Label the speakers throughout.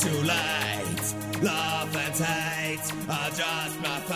Speaker 1: too late. Love and hate are just my fate.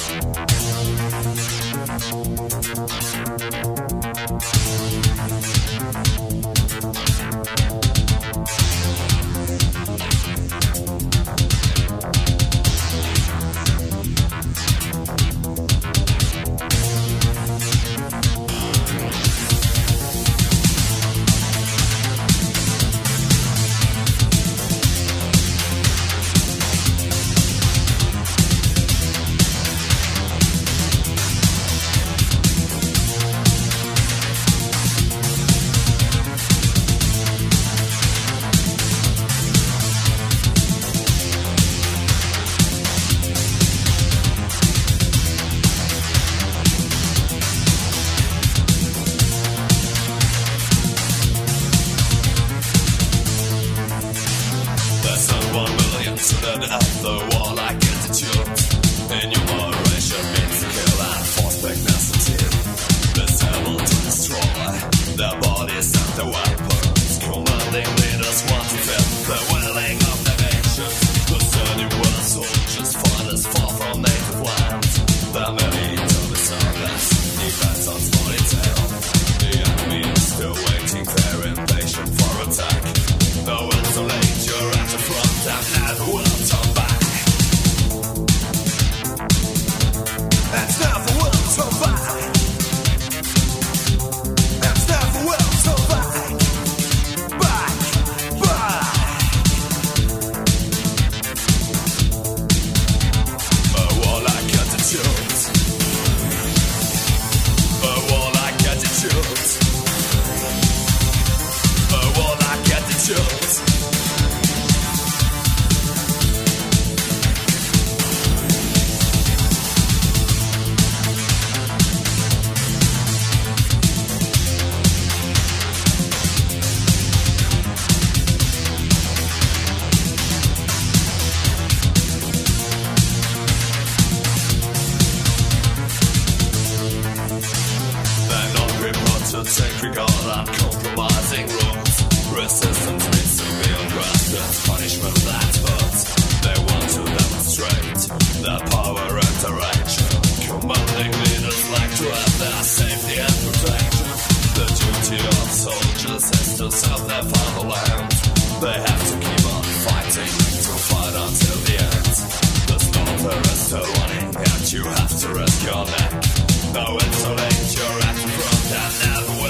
Speaker 1: to serve their fatherland. They have to keep on fighting to fight until the end. The slaughter is so unencountable, you have to risk your neck. No insolent, you're from that never.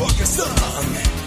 Speaker 1: The work is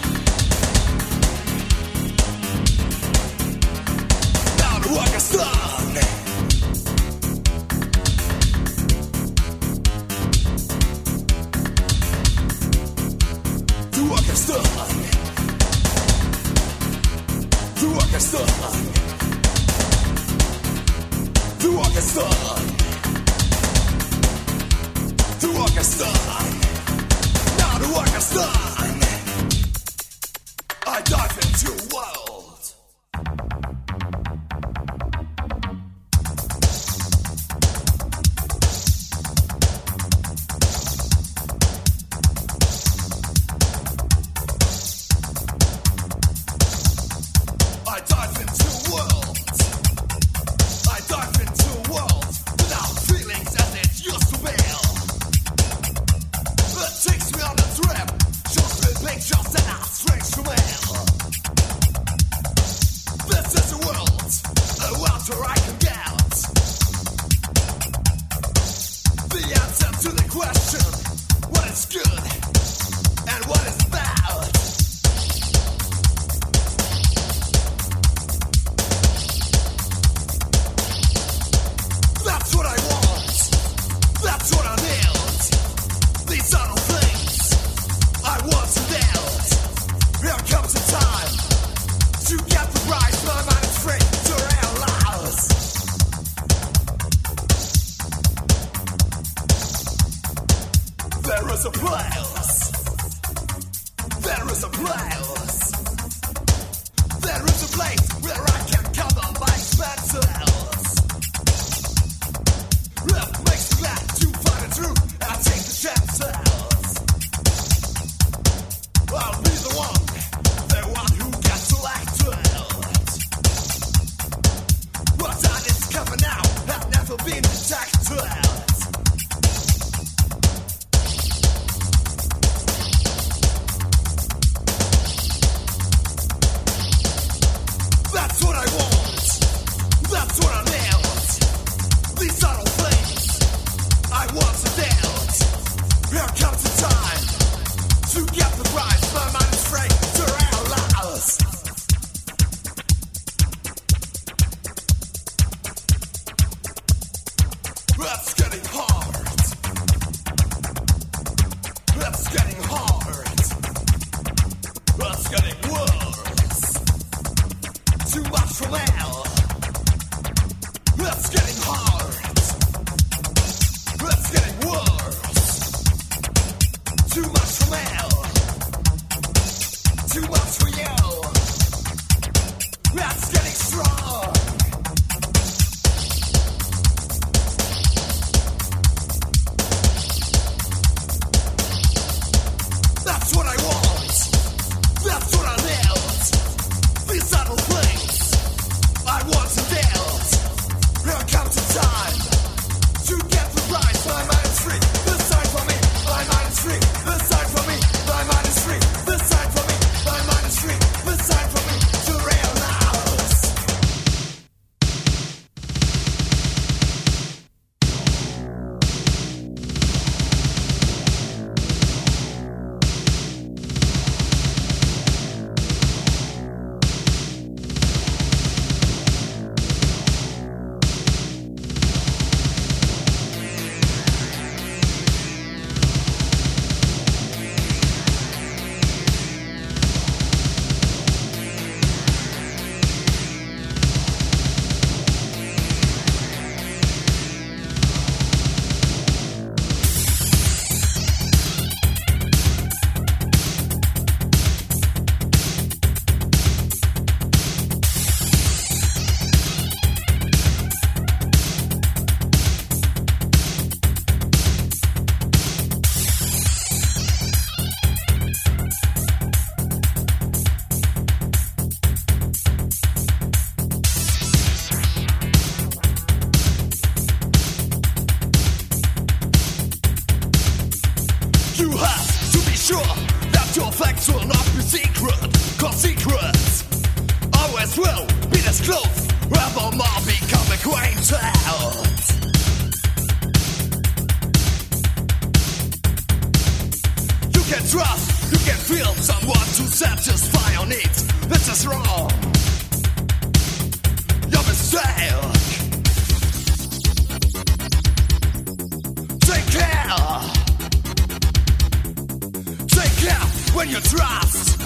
Speaker 1: when you trust.